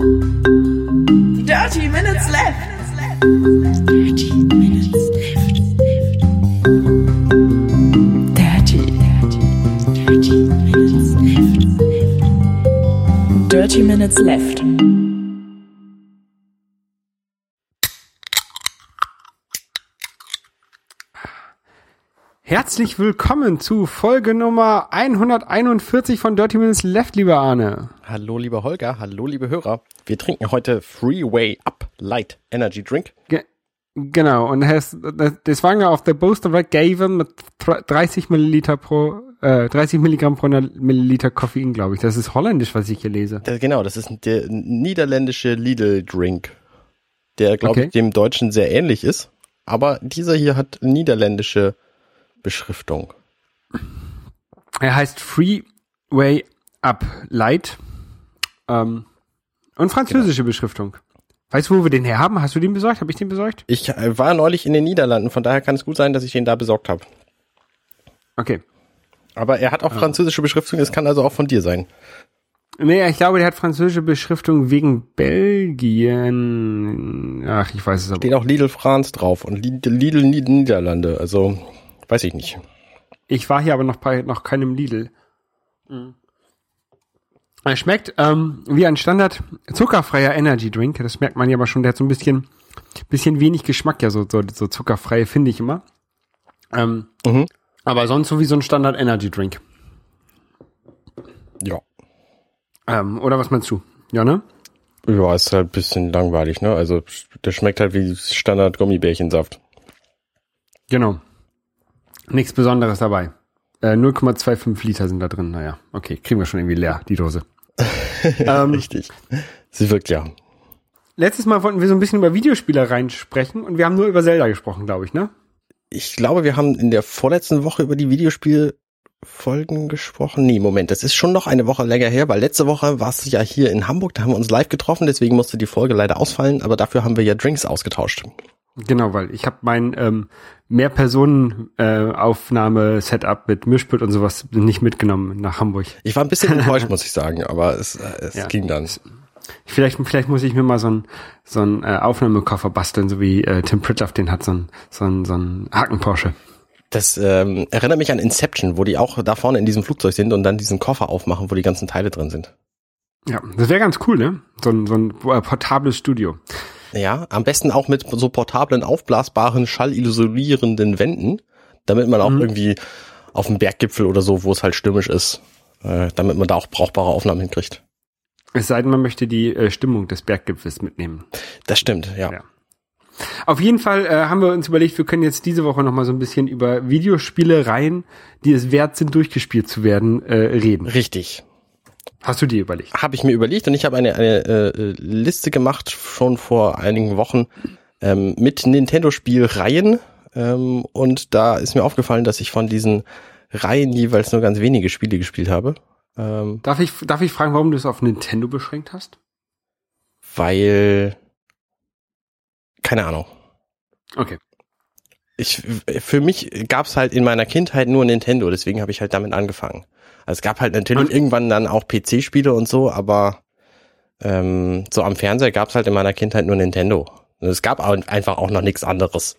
Dirty Minutes Left. Dirty Minutes Left. Dirty, dirty, dirty Minutes Left. Dirty Minutes Left. Herzlich willkommen zu Folge Nummer 141 von Dirty Minutes Left, lieber Arne. Hallo, lieber Holger. Hallo, liebe Hörer. Wir trinken heute Freeway Up Light Energy Drink. Ge genau, und has, das war ja auf der Booster Red Gaven mit 30 Milliliter pro, äh, 30 Milligramm pro Milliliter Koffein, glaube ich. Das ist holländisch, was ich hier lese. Das, genau, das ist der niederländische Lidl Drink, der, glaube Okay. ich, dem Deutschen sehr ähnlich ist. Aber dieser hier hat niederländische Beschriftung. Er heißt Freeway Up Light. Ähm, und französische Beschriftung. Weißt du, wo wir den her haben? Hast du den besorgt? Habe ich den besorgt? Ich äh, war neulich in den Niederlanden, von daher kann es gut sein, dass ich den da besorgt habe. Okay. Aber er hat auch französische Beschriftung, es kann also auch von dir sein. Nee, ich glaube, der hat französische Beschriftung wegen Belgien. Ach, ich weiß es aber. Steht auch Lidl France drauf und Lidl, Lidl Nied- Niederlande, also weiß ich nicht. Ich war hier aber noch bei noch keinem Lidl. Er schmeckt ähm, wie ein Standard zuckerfreier Energy Drink. Das merkt man ja aber schon. Der hat so ein bisschen, bisschen wenig Geschmack, ja, so, so, so zuckerfreie finde ich immer. Ähm, Mhm. Aber sonst so wie so ein Standard Energy Drink. Ja. Ähm, oder was meinst du? Ja, ne? Ja, ist halt ein bisschen langweilig, ne? Also der schmeckt halt wie Standard Gummibärchensaft. Genau. Nichts Besonderes dabei. Äh, 0,25 Liter sind da drin. Naja, okay, kriegen wir schon irgendwie leer, die Dose. ähm, Richtig. Sie wirkt ja. letztes Mal wollten wir so ein bisschen über Videospielereien sprechen und wir haben nur über Zelda gesprochen, glaube ich, ne? Ich glaube, wir haben in der vorletzten Woche über die Videospielfolgen gesprochen. Nee, Moment, das ist schon noch eine Woche länger her, weil letzte Woche war es ja hier in Hamburg, da haben wir uns live getroffen, deswegen musste die Folge leider ausfallen, aber dafür haben wir ja Drinks ausgetauscht. Genau, weil ich habe mein ähm, Mehrpersonen-Aufnahme-Setup mit Mischpult und sowas nicht mitgenommen nach Hamburg. Ich war ein bisschen enttäuscht, muss ich sagen, aber es, äh, es Ja. ging dann. Vielleicht, vielleicht muss ich mir mal so einen so einen, äh, Aufnahmekoffer basteln, so wie äh, Tim Pritloff den hat, so ein so ein so ein Haken-Porsche. Das ähm, erinnert mich an Inception, wo die auch da vorne in diesem Flugzeug sind und dann diesen Koffer aufmachen, wo die ganzen Teile drin sind. Ja, das wäre ganz cool, ne? So ein, so ein äh, portables Studio. Ja, am besten auch mit so portablen, aufblasbaren, schallisolierenden Wänden, damit man auch Mhm. irgendwie auf dem Berggipfel oder so, wo es halt stürmisch ist, äh, damit man da auch brauchbare Aufnahmen hinkriegt. Es sei denn, man möchte die äh, Stimmung des Berggipfels mitnehmen. Das stimmt, ja. Ja. Auf jeden Fall äh, haben wir uns überlegt, wir können jetzt diese Woche noch mal so ein bisschen über Videospielereien, die es wert sind, durchgespielt zu werden, äh, reden. Richtig. Hast du dir überlegt? Habe ich mir überlegt und ich habe eine, eine äh, Liste gemacht, schon vor einigen Wochen, ähm, mit Nintendo-Spielreihen. Ähm, und da ist mir aufgefallen, dass ich von diesen Reihen jeweils nur ganz wenige Spiele gespielt habe. Ähm, Darf ich, darf ich fragen, warum du es auf Nintendo beschränkt hast? weil keine Ahnung. Okay. Ich, für mich gab's halt in meiner Kindheit nur Nintendo, deswegen habe ich halt damit angefangen. Also es gab halt natürlich Und- irgendwann dann auch PC-Spiele und so, aber ähm, so am Fernseher gab's halt in meiner Kindheit nur Nintendo. Und es gab auch einfach auch noch nichts anderes.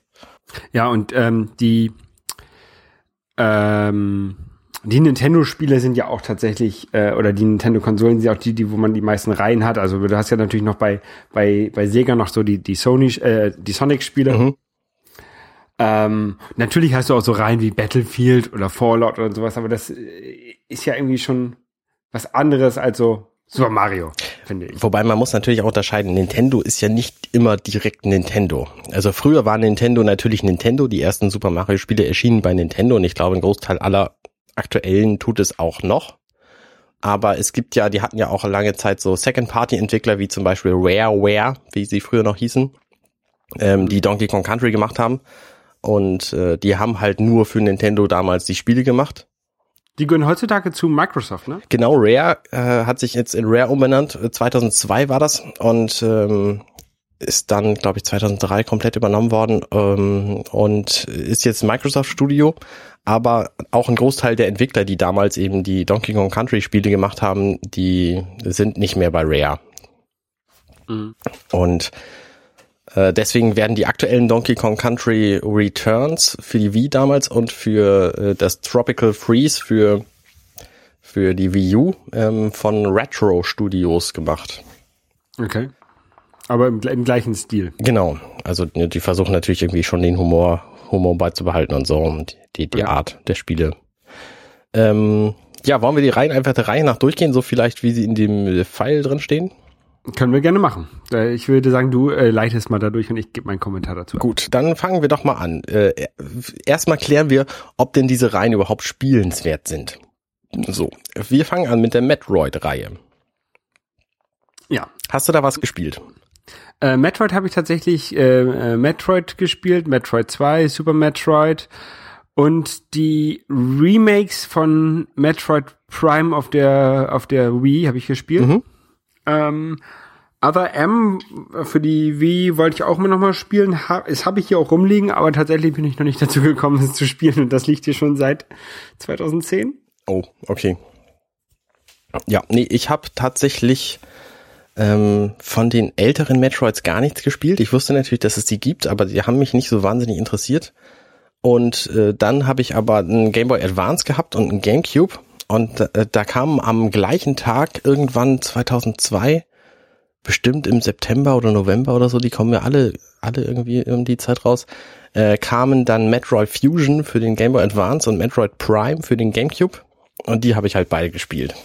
Ja, und ähm, die ähm, die Nintendo-Spiele sind ja auch tatsächlich, äh, oder die Nintendo-Konsolen sind ja auch die, die, wo man die meisten Reihen hat. Also du hast ja natürlich noch bei, bei, bei Sega noch so die, die Sony, äh, die Sonic-Spiele. Mhm. Ähm, natürlich hast du auch so Reihen wie Battlefield oder Fallout oder sowas, aber das äh, ist ja irgendwie schon was anderes als so Super Mario, finde ich. Wobei man muss natürlich auch unterscheiden, Nintendo ist ja nicht immer direkt Nintendo. Also früher war Nintendo natürlich Nintendo, die ersten Super Mario Spiele erschienen bei Nintendo und ich glaube ein Großteil aller aktuellen tut es auch noch. Aber es gibt ja, die hatten ja auch lange Zeit so Second-Party-Entwickler wie zum Beispiel Rareware, wie sie früher noch hießen, ähm, die Donkey Kong Country gemacht haben. Und äh, die haben halt nur für Nintendo damals die Spiele gemacht. Die gehören heutzutage zu Microsoft, ne? Genau, Rare äh, hat sich jetzt in Rare umbenannt. Äh, 2002 war das und ähm, ist dann, glaube ich, 2003 komplett übernommen worden ähm, und ist jetzt Microsoft Studio. Aber auch ein Großteil der Entwickler, die damals eben die Donkey Kong Country Spiele gemacht haben, die sind nicht mehr bei Rare. Und äh, deswegen werden die aktuellen Donkey Kong Country Returns für die Wii damals und für äh, das Tropical Freeze für für die Wii U ähm, von Retro Studios gemacht. Okay. Aber im, im gleichen Stil. Genau. Also ne, die versuchen natürlich irgendwie schon den Humor, Humor beizubehalten und so und die, die Ja. Art der Spiele. Ähm, ja, wollen wir die Reihen einfach der Reihe nach durchgehen, so vielleicht wie sie in dem Pfeil drin stehen? Können wir gerne machen. Äh, Ich würde sagen, du äh, leitest mal dadurch und ich gebe meinen Kommentar dazu. Gut, dann fangen wir doch mal an. Äh, erstmal klären wir, ob denn diese Reihen überhaupt spielenswert sind. So, wir fangen an mit der Metroid-Reihe. Ja. Hast du da was gespielt? Äh, Metroid habe ich tatsächlich äh, äh, Metroid gespielt, Metroid 2, Super Metroid und die Remakes von Metroid Prime auf der auf der Wii habe ich gespielt. Mhm. Ähm, Other M für die Wii wollte ich auch mal nochmal spielen. Ha es habe ich hier auch rumliegen, aber tatsächlich bin ich noch nicht dazu gekommen, es zu spielen. Und das liegt hier schon seit 2010. Oh, okay. Ja, nee, ich habe tatsächlich ähm, von den älteren Metroids gar nichts gespielt. Ich wusste natürlich, dass es die gibt, aber die haben mich nicht so wahnsinnig interessiert. Und äh, dann habe ich aber einen Game Boy Advance gehabt und einen GameCube. Und äh, da kamen am gleichen Tag irgendwann 2002, bestimmt im September oder November oder so, die kommen ja alle, alle irgendwie um die Zeit raus, äh, kamen dann Metroid Fusion für den Game Boy Advance und Metroid Prime für den GameCube. Und die habe ich halt beide gespielt.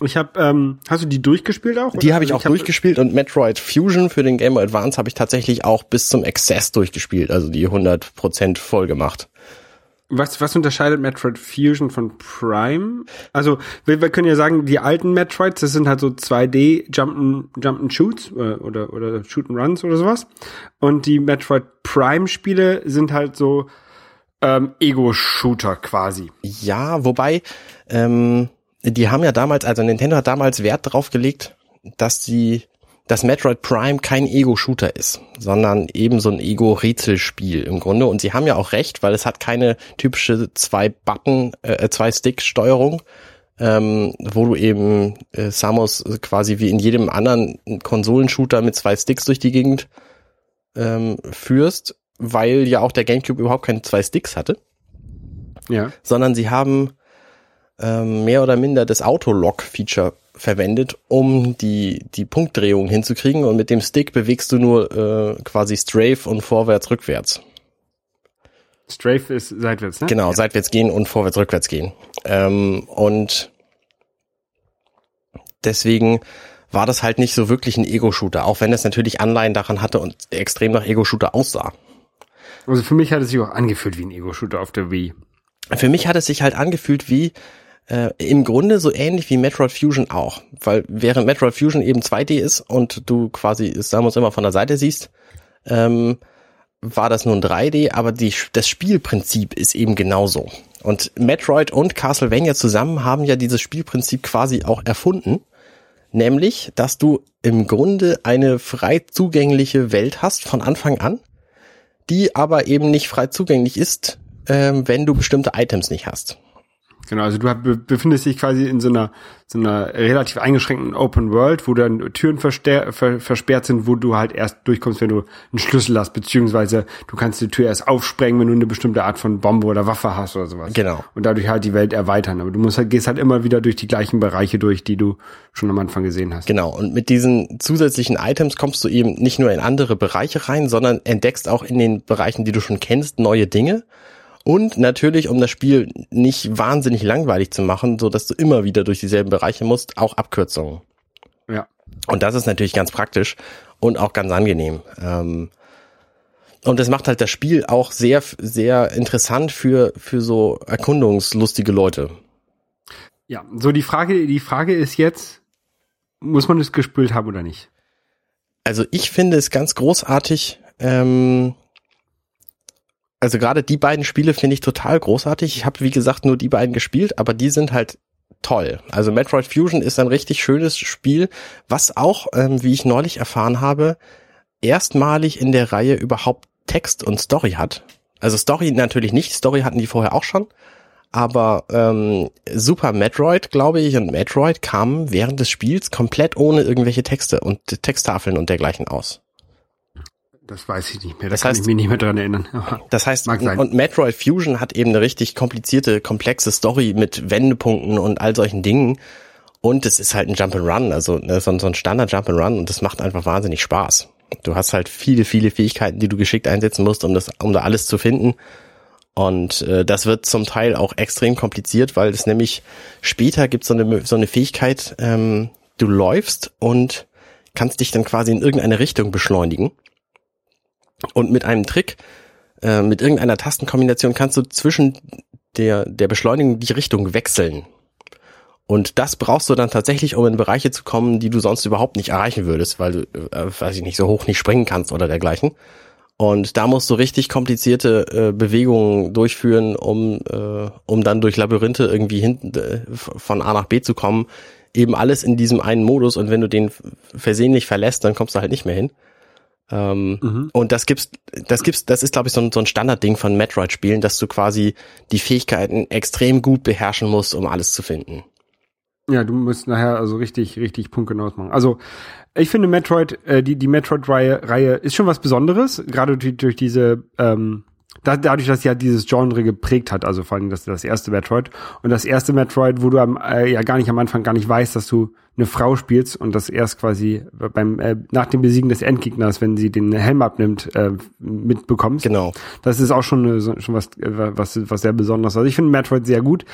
Ich habe, ähm, hast du die durchgespielt auch? Die habe ich Also auch durchgespielt und Metroid Fusion für den Game Boy Advance habe ich tatsächlich auch bis zum Excess durchgespielt, also die 100% voll gemacht. Was, was unterscheidet Metroid Fusion von Prime? Also, wir, wir können ja sagen, die alten Metroids, das sind halt so 2D Jump'n, Jump'n Shoots äh, oder, oder Shoot and Runs oder sowas. Und die Metroid Prime Spiele sind halt so ähm, Ego-Shooter quasi. Ja, wobei, ähm, die haben ja damals, also Nintendo hat damals Wert drauf gelegt, dass die, dass Metroid Prime kein Ego-Shooter ist, sondern eben so ein Ego-Rätselspiel im Grunde. Und sie haben ja auch recht, weil es hat keine typische zwei Button, äh, zwei Stick-Steuerung, ähm, wo du eben äh, Samus quasi wie in jedem anderen Konsolenshooter mit zwei Sticks durch die Gegend ähm, führst, weil ja auch der GameCube überhaupt keine zwei Sticks hatte Ja. sondern sie haben ähm, mehr oder minder das Autolock-Feature verwendet, um die, die Punktdrehung hinzukriegen und mit dem Stick bewegst du nur äh, quasi Strafe und vorwärts, rückwärts. Strafe ist seitwärts, ne? Genau, seitwärts gehen und vorwärts, rückwärts gehen. Ähm, und deswegen war das halt nicht so wirklich ein Ego-Shooter, auch wenn es natürlich Anleihen daran hatte und extrem nach Ego-Shooter aussah. Also für mich hat es sich auch angefühlt wie ein Ego-Shooter auf der Wii. Für mich hat es sich halt angefühlt wie äh, im Grunde so ähnlich wie Metroid Fusion auch, weil während Metroid Fusion eben 2D ist und du quasi Samus immer von der Seite siehst, ähm, war das nun 3D, aber die, das Spielprinzip ist eben genauso. Und Metroid und Castlevania zusammen haben ja dieses Spielprinzip quasi auch erfunden, nämlich, dass du im Grunde eine frei zugängliche Welt hast von Anfang an, die aber eben nicht frei zugänglich ist, ähm, wenn du bestimmte Items nicht hast. Genau, also du be- befindest dich quasi in so einer, so einer relativ eingeschränkten Open World, wo dann Türen versperrt sind, wo du halt erst durchkommst, wenn du einen Schlüssel hast, beziehungsweise du kannst die Tür erst aufsprengen, wenn du eine bestimmte Art von Bombe oder Waffe hast oder sowas. Genau. Und dadurch halt die Welt erweitern. Aber du musst halt, gehst halt immer wieder durch die gleichen Bereiche durch, die du schon am Anfang gesehen hast. Genau. Und mit diesen zusätzlichen Items kommst du eben nicht nur in andere Bereiche rein, sondern entdeckst auch in den Bereichen, die du schon kennst, neue Dinge. Und natürlich, um das Spiel nicht wahnsinnig langweilig zu machen, so dass du immer wieder durch dieselben Bereiche musst, auch Abkürzungen. Ja. Und das ist natürlich ganz praktisch und auch ganz angenehm. Ähm, und das macht halt das Spiel auch sehr, sehr interessant für, für so erkundungslustige Leute. Ja, so die Frage, die Frage ist jetzt, muss man es gespült haben oder nicht? Also ich finde es ganz großartig. Ähm, also gerade die beiden Spiele finde ich total großartig. Ich habe wie gesagt nur die beiden gespielt, aber die sind halt toll. Also Metroid Fusion ist ein richtig schönes Spiel, was auch, ähm, wie ich neulich erfahren habe, erstmalig in der Reihe überhaupt Text und Story hat. Also Story natürlich nicht, Story hatten die vorher auch schon, Aber ähm, Super Metroid, glaube ich, und Metroid kamen während des Spiels komplett ohne irgendwelche Texte und Texttafeln und dergleichen aus. Das weiß ich nicht mehr. Da Das kann heißt- ich mich nicht mehr dran erinnern. Aber Das heißt, Mag sein. und Metroid Fusion hat eben eine richtig komplizierte, komplexe Story mit Wendepunkten und all solchen Dingen. Und es ist halt ein Jump'n'Run, also ne, so, ein- so ein Standard Jump'n'Run und das macht einfach wahnsinnig Spaß. Du hast halt viele, viele Fähigkeiten, die du geschickt einsetzen musst, um das, um da alles zu finden. Und äh, das wird zum Teil auch extrem kompliziert, weil es nämlich später gibt so eine so eine Fähigkeit, ähm, du läufst und kannst dich dann quasi in irgendeine Richtung beschleunigen. Und mit einem Trick, äh, mit irgendeiner Tastenkombination kannst du zwischen der, der Beschleunigung die Richtung wechseln. Und das brauchst du dann tatsächlich, um in Bereiche zu kommen, die du sonst überhaupt nicht erreichen würdest, weil du, äh, weiß ich nicht, so hoch nicht springen kannst oder dergleichen. Und da musst du richtig komplizierte äh, Bewegungen durchführen, um, äh, um dann durch Labyrinthe irgendwie hinten äh, von A nach B zu kommen. Eben alles in diesem einen Modus und wenn du den versehentlich verlässt, dann kommst du halt nicht mehr hin. Ähm, Und das gibt's, das gibt's, das ist, glaube ich, so ein, so ein Standardding von Metroid-Spielen, dass du quasi die Fähigkeiten extrem gut beherrschen musst, um alles zu finden. Ja, du musst nachher also richtig, richtig punktgenau machen. Also ich finde Metroid, äh, die, die Metroid-Reihe Reihe ist schon was Besonderes, gerade durch, durch diese, ähm, da, dadurch, dass sie ja dieses Genre geprägt hat, also vor allem das, das erste Metroid. Und das erste Metroid, wo du am, äh, ja gar nicht am Anfang gar nicht weißt, dass du eine Frau spielst und das erst quasi beim äh, nach dem Besiegen des Endgegners, wenn sie den Helm abnimmt, äh, mitbekommst. Genau. Das ist auch schon, eine, so- schon was, äh, was, was sehr Besonderes. Also ich finde Metroid sehr gut.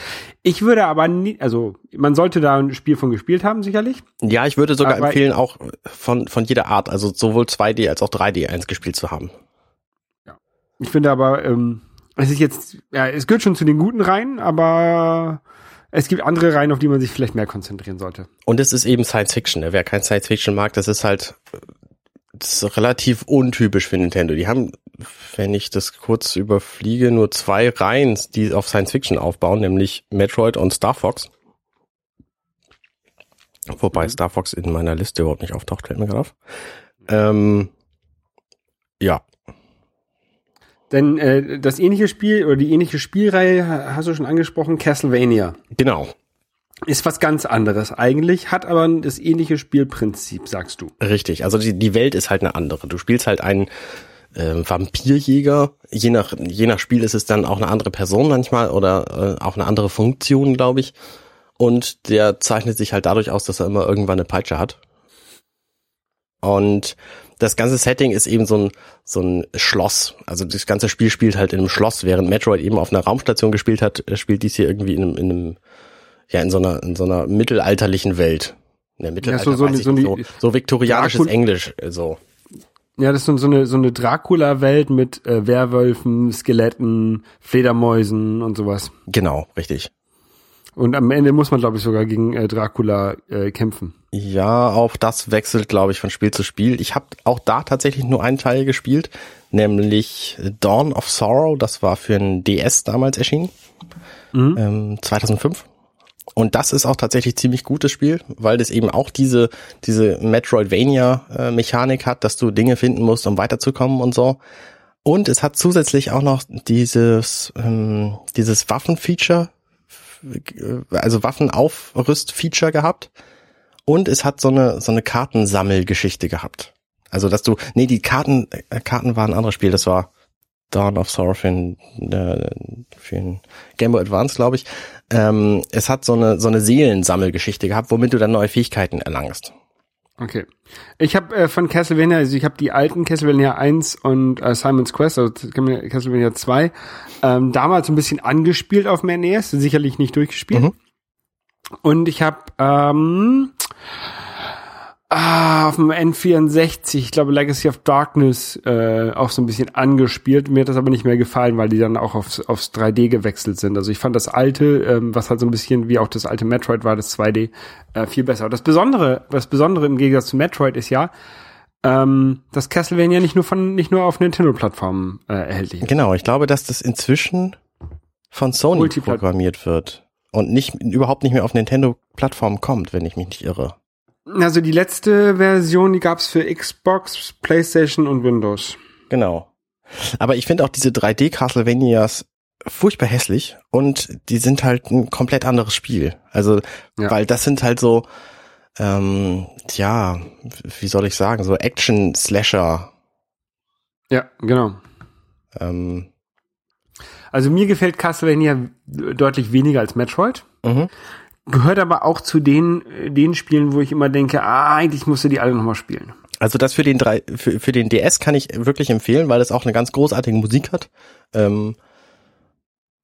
Ich würde aber nie, also man sollte da ein Spiel von gespielt haben, sicherlich. Ja, ich würde sogar Aber- empfehlen, auch von, von jeder Art, also sowohl 2D als auch 3D eins gespielt zu haben. Ich finde aber, ähm, es ist jetzt, ja, es gehört schon zu den guten Reihen, aber es gibt andere Reihen, auf die man sich vielleicht mehr konzentrieren sollte. Und es ist eben Science Fiction. Ne? Wer kein Science Fiction mag, das ist halt das ist relativ untypisch für Nintendo. Die haben, wenn ich das kurz überfliege, nur zwei Reihen, die auf Science Fiction aufbauen, nämlich Metroid und Star Fox. Wobei Star Fox in meiner Liste überhaupt nicht auftaucht, fällt mir gerade auf. Ähm, ja, Denn äh, das ähnliche Spiel oder die ähnliche Spielreihe ha- hast du schon angesprochen, Castlevania. genau. Ist was ganz anderes eigentlich, hat aber das ähnliche Spielprinzip, sagst du. Richtig, also die, die Welt ist halt eine andere. Du spielst halt einen ähm, Vampirjäger. Je nach, je nach Spiel ist es dann auch eine andere Person manchmal oder äh, auch eine andere Funktion, glaube ich. Und der zeichnet sich halt dadurch aus, dass er immer irgendwann eine Peitsche hat. Und das ganze Setting ist eben so ein, so ein Schloss. Also das ganze Spiel spielt halt in einem Schloss, während Metroid eben auf einer Raumstation gespielt hat, äh, spielt dies hier irgendwie in einem, in einem ja, in so einer, in so einer mittelalterlichen Welt. Ne, Mittelalter, so- so weiß eine- ich so nicht, eine- so, so viktorianisches Dracul- Englisch, äh, so. Ja, das ist so so eine, so eine Dracula-Welt mit äh, Werwölfen, Skeletten, Fledermäusen und sowas. Genau, richtig. Und am Ende muss man, glaube ich, sogar gegen äh, Dracula äh, kämpfen. Ja, auch das wechselt, glaube ich, von Spiel zu Spiel. Ich habe auch da tatsächlich nur einen Teil gespielt, nämlich Dawn of Sorrow. Das war für ein DS damals erschienen, ähm, 2005. Und das ist auch tatsächlich ziemlich gutes Spiel, weil das eben auch diese diese Metroidvania-Mechanik hat, dass du Dinge finden musst, um weiterzukommen und so. Und es hat zusätzlich auch noch dieses ähm, dieses Waffenfeature, also Waffenaufrüst-Feature gehabt. Und es hat so eine, so eine Kartensammelgeschichte gehabt. Also, dass du, nee, die Karten, äh, Karten waren ein anderes Spiel, das war Dawn of Sorrow für äh, für ein Game Boy Advance, glaube ich. Ähm, es hat so eine, so eine Seelensammelgeschichte gehabt, womit du dann neue Fähigkeiten erlangst. Okay. Ich habe äh, von Castlevania, also ich habe die alten Castlevania 1 und äh, Simon's Quest, also Castlevania 2, ähm, damals ein bisschen angespielt auf dem NES, sicherlich nicht durchgespielt. Mhm. Und ich habe ähm, ah, auf dem N64, ich glaube Legacy of Darkness, äh, auch so ein bisschen angespielt. Mir hat das aber nicht mehr gefallen, weil die dann auch aufs, aufs 3D gewechselt sind. Also ich fand das alte, ähm, was halt so ein bisschen wie auch das alte Metroid war, das 2D, äh, viel besser. Das Besondere, das Besondere im Gegensatz zu Metroid ist ja, ähm, dass Castlevania nicht nur von nicht nur auf Nintendo-Plattformen äh, erhältlich ist. Genau, ich glaube, dass das inzwischen von Sony programmiert wird und nicht, überhaupt nicht mehr auf Nintendo-Plattformen kommt, wenn ich mich nicht irre. Also die letzte Version, die gab's für Xbox, PlayStation und Windows. Genau. Aber ich finde auch diese 3D Castlevanias furchtbar hässlich und die sind halt ein komplett anderes Spiel. Also, Ja. weil das sind halt so, ähm, ja, wie soll ich sagen, so Action-Slasher. Ja, genau. Ähm, Also mir gefällt Castlevania deutlich weniger als Metroid. mhm. Gehört aber auch zu den, äh, den Spielen, wo ich immer denke, ah, eigentlich musst du die alle nochmal spielen. Also das für den drei, für, für den DS kann ich wirklich empfehlen, weil es auch eine ganz großartige Musik hat. Ähm,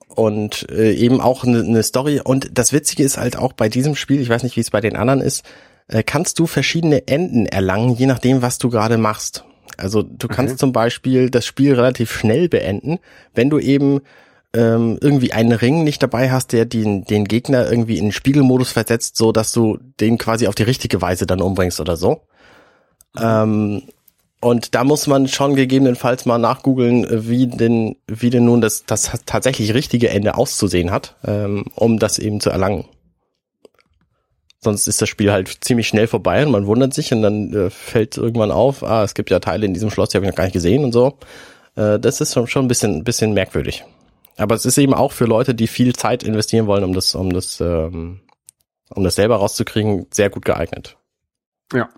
und äh, eben auch eine, eine Story. Und das Witzige ist halt auch bei diesem Spiel, ich weiß nicht, wie es bei den anderen ist, äh, kannst du verschiedene Enden erlangen, je nachdem, was du gerade machst. Also du kannst zum Beispiel das Spiel relativ schnell beenden, wenn du eben ähm, irgendwie einen Ring nicht dabei hast, der den, den Gegner irgendwie in Spiegelmodus versetzt, so dass du den quasi auf die richtige Weise dann umbringst oder so. Ähm, und da muss man schon gegebenenfalls mal nachgoogeln, wie denn, wie denn nun das, das tatsächlich richtige Ende auszusehen hat, ähm, um das eben zu erlangen. Sonst ist das Spiel halt ziemlich schnell vorbei und man wundert sich und dann äh, fällt irgendwann auf, ah, es gibt ja Teile in diesem Schloss, die habe ich noch gar nicht gesehen und so. Äh, das ist schon, schon ein bisschen, bisschen merkwürdig. Aber es ist eben auch für Leute, die viel Zeit investieren wollen, um das, um das, ähm, um das selber rauszukriegen, sehr gut geeignet. Ja.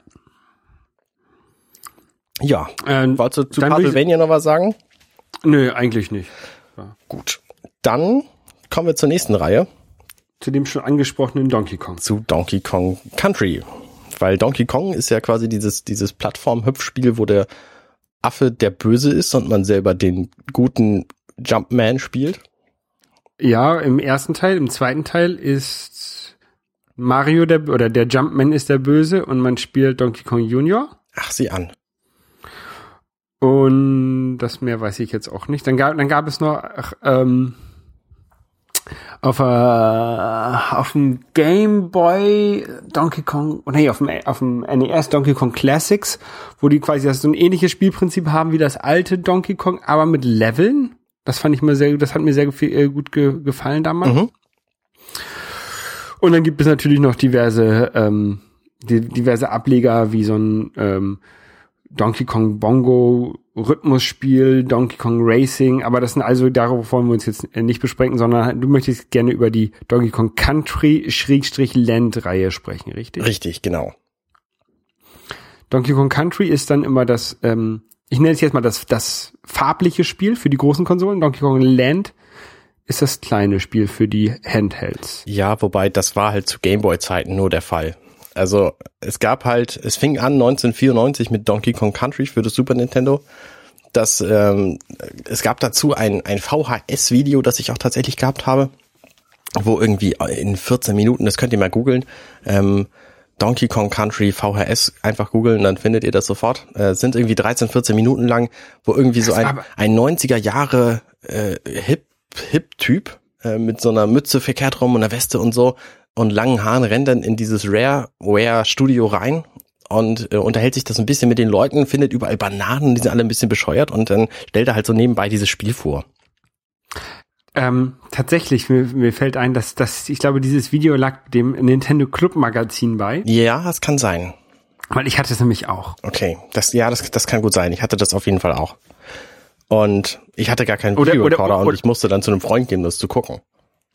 Ja, Ähm, wolltest du zu Castlevania noch was sagen? nö, eigentlich nicht. Gut. Dann kommen wir zur nächsten Reihe, Zu dem schon angesprochenen Donkey Kong. zu Donkey Kong Country. Weil Donkey Kong ist ja quasi dieses, dieses Plattform-Hüpfspiel, wo der Affe der Böse ist und man selber den guten Jumpman spielt. Ja, im ersten Teil, im zweiten Teil ist Mario der, oder der Jumpman ist der Böse und man spielt Donkey Kong Junior. Ach, sieh an. Und das mehr weiß ich jetzt auch nicht. Dann gab, dann gab es noch ach, ähm, auf, äh, auf dem Game Boy Donkey Kong, nee, auf dem, auf dem NES Donkey Kong Classics, wo die quasi das so ein ähnliches Spielprinzip haben wie das alte Donkey Kong, aber mit Leveln. Das fand ich mir sehr, das hat mir sehr äh, gut ge gefallen damals. Mhm. Und dann gibt es natürlich noch diverse, ähm, die, diverse Ableger wie so ein ähm, Donkey Kong Bongo Rhythmusspiel, Donkey Kong Racing, aber das sind also, darauf wollen wir uns jetzt äh, nicht besprechen, sondern du möchtest gerne über die Donkey Kong Country Schrägstrich Land Reihe sprechen, richtig? Richtig, genau. Donkey Kong Country ist dann immer das, ähm, ich nenne es jetzt mal das, das farbliche Spiel für die großen Konsolen. Donkey Kong Land ist das kleine Spiel für die Handhelds. Ja, wobei das war halt zu Gameboy-Zeiten nur der Fall. Also es gab halt, es fing an 1994 mit Donkey Kong Country für das Super Nintendo. Das, ähm, es gab dazu ein, ein VHS-Video, das ich auch tatsächlich gehabt habe, wo irgendwie in 14 Minuten, das könnt ihr mal googeln, ähm, Donkey Kong Country VHS einfach googeln, dann findet ihr das sofort. Äh, sind irgendwie 13, 14 Minuten lang, wo irgendwie so ein, ein 90er Jahre äh, Hip Hip Typ äh, mit so einer Mütze verkehrt rum und einer Weste und so und langen Haaren rennt dann in dieses Rareware Studio rein und äh, unterhält sich das ein bisschen mit den Leuten, findet überall Bananen, die sind alle ein bisschen bescheuert und dann stellt er halt so nebenbei dieses Spiel vor. Ähm, tatsächlich, mir, mir fällt ein, dass, dass ich glaube, dieses Video lag dem Nintendo Club Magazin bei, Ja, das kann sein. weil ich hatte es nämlich auch. Okay, das ja, das das kann gut sein. Ich hatte das auf jeden Fall auch. Und ich hatte gar keinen Videorekorder und ich musste dann zu einem Freund gehen, das zu gucken.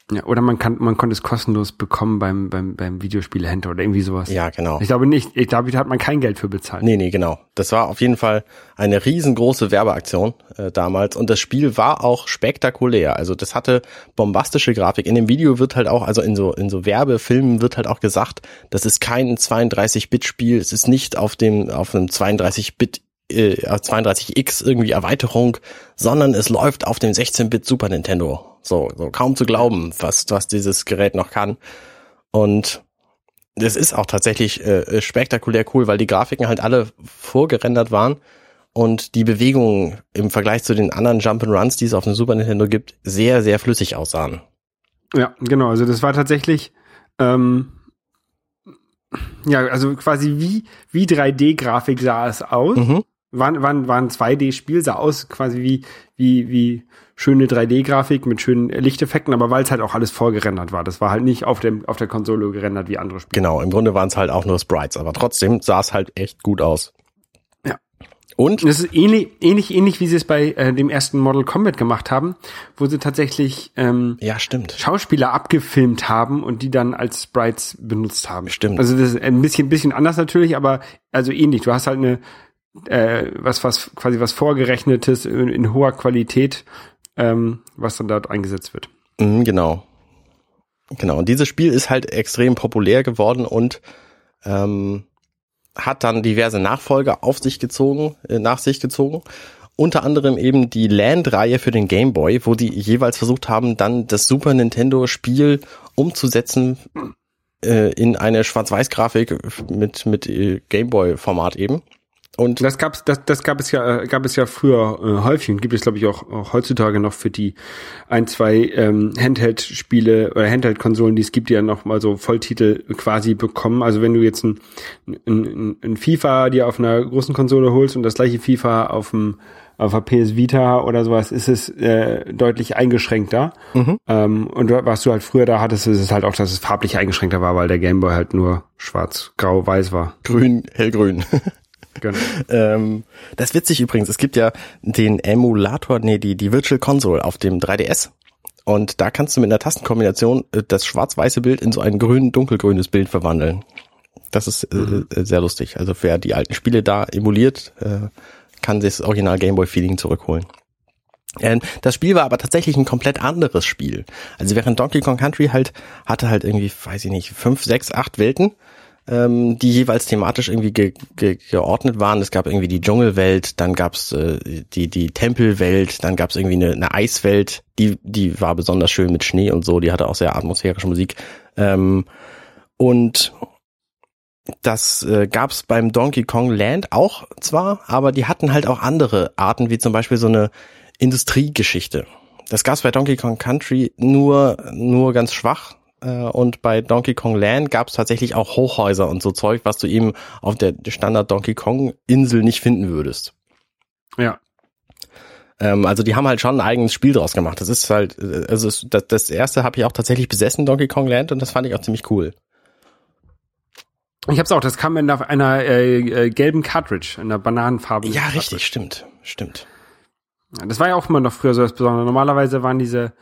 Ja, oder man kann, man konnte es kostenlos bekommen beim, beim, beim Videospielhändler oder irgendwie sowas. Ja, genau. Ich glaube nicht, ich glaube, da hat man kein Geld für bezahlt. Nee, nee, genau. Das war auf jeden Fall eine riesengroße Werbeaktion äh, damals und das Spiel war auch spektakulär. Also das hatte bombastische Grafik. In dem Video wird halt auch, also in so in so Werbefilmen wird halt auch gesagt, das ist kein 32-Bit-Spiel, es ist nicht auf dem auf einem 32-Bit äh, 32X irgendwie Erweiterung, sondern es läuft auf dem 16-Bit Super Nintendo. So, so kaum zu glauben, was was dieses Gerät noch kann. Und das ist auch tatsächlich äh, spektakulär cool, weil die Grafiken halt alle vorgerendert waren und die Bewegungen im Vergleich zu den anderen Jump'n'Runs, die es auf dem Super Nintendo gibt, sehr, sehr flüssig aussahen. Ja, genau. Also das war tatsächlich, ähm, ja, also quasi wie, wie 3D-Grafik sah es aus. Mhm. War, war, war ein 2D-Spiel, sah aus quasi wie, wie, wie schöne 3D-Grafik mit schönen Lichteffekten, aber weil es halt auch alles vorgerendert war. Das war halt nicht auf dem, auf der Konsole gerendert wie andere Spiele. Genau, im Grunde waren es halt auch nur Sprites, aber trotzdem sah es halt echt gut aus. Ja. Und Das ist ähnlich, ähnlich, ähnlich, wie sie es bei äh, dem ersten Model Combat gemacht haben, wo sie tatsächlich ähm, ja, stimmt. Schauspieler abgefilmt haben und die dann als Sprites benutzt haben. Stimmt. Also das ist ein bisschen, bisschen anders natürlich, aber also ähnlich. Du hast halt eine äh, was, was quasi was vorgerechnetes in, in hoher Qualität, ähm, was dann dort eingesetzt wird. Mhm, genau. Genau. Und dieses Spiel ist halt extrem populär geworden und ähm, hat dann diverse Nachfolger auf sich gezogen, äh, nach sich gezogen. Unter anderem eben die Land-Reihe für den Game Boy, wo die jeweils versucht haben, dann das Super Nintendo-Spiel umzusetzen äh, in eine Schwarz-Weiß-Grafik mit mit äh, Game Boy-Format eben. Und Das gab's, das, das gab es ja, äh, gab es ja früher äh, häufig und gibt es glaube ich auch, auch heutzutage noch für die ein, zwei ähm, Handheld-Spiele oder Handheld-Konsolen, die es gibt, die ja noch mal so Volltitel quasi bekommen. Also wenn du jetzt ein, ein, ein FIFA dir auf einer großen Konsole holst und das gleiche FIFA auf dem auf der PS Vita oder sowas, ist es äh, deutlich eingeschränkter. Ähm, und was du halt früher da hattest, ist es halt auch, dass es farblich eingeschränkter war, weil der Gameboy halt nur schwarz, grau, weiß war. grün, hellgrün. Genau. Ähm, das ist witzig übrigens. Es gibt ja den Emulator, nee, die, die Virtual Console auf dem 3DS. Und da kannst du mit einer Tastenkombination äh, das schwarz-weiße Bild in so ein grün, dunkelgrünes Bild verwandeln. Das ist äh, äh, sehr lustig. Also wer die alten Spiele da emuliert, äh, kann sich das Original Gameboy-Feeling zurückholen. Ähm, Das Spiel war aber tatsächlich ein komplett anderes Spiel. Also während Donkey Kong Country halt hatte halt irgendwie, weiß ich nicht, fünf, sechs, acht Welten, ähm, die jeweils thematisch irgendwie ge ge geordnet waren. Es gab irgendwie die Dschungelwelt, dann gab's äh, die die Tempelwelt, dann gab's irgendwie eine, eine Eiswelt, die die war besonders schön mit Schnee und so. Die hatte auch sehr atmosphärische Musik. Ähm, und das äh, gab's beim Donkey Kong Land auch zwar, aber die hatten halt auch andere Arten, wie zum Beispiel so eine Industriegeschichte. Das gab's bei Donkey Kong Country nur nur ganz schwach. Äh, Und bei Donkey Kong Land gab's tatsächlich auch Hochhäuser und so Zeug, was du eben auf der Standard Donkey Kong Insel nicht finden würdest. Ja. Ähm, also die haben halt schon ein eigenes Spiel draus gemacht. Das ist halt, äh, also es, das, das erste habe ich auch tatsächlich besessen, Donkey Kong Land, und das fand ich auch ziemlich cool. Ich hab's auch, das kam in einer, einer äh, äh, gelben Cartridge, in einer bananenfarben. Ja, richtig, stimmt, stimmt. Das war ja auch immer noch früher so das Besondere. Normalerweise waren diese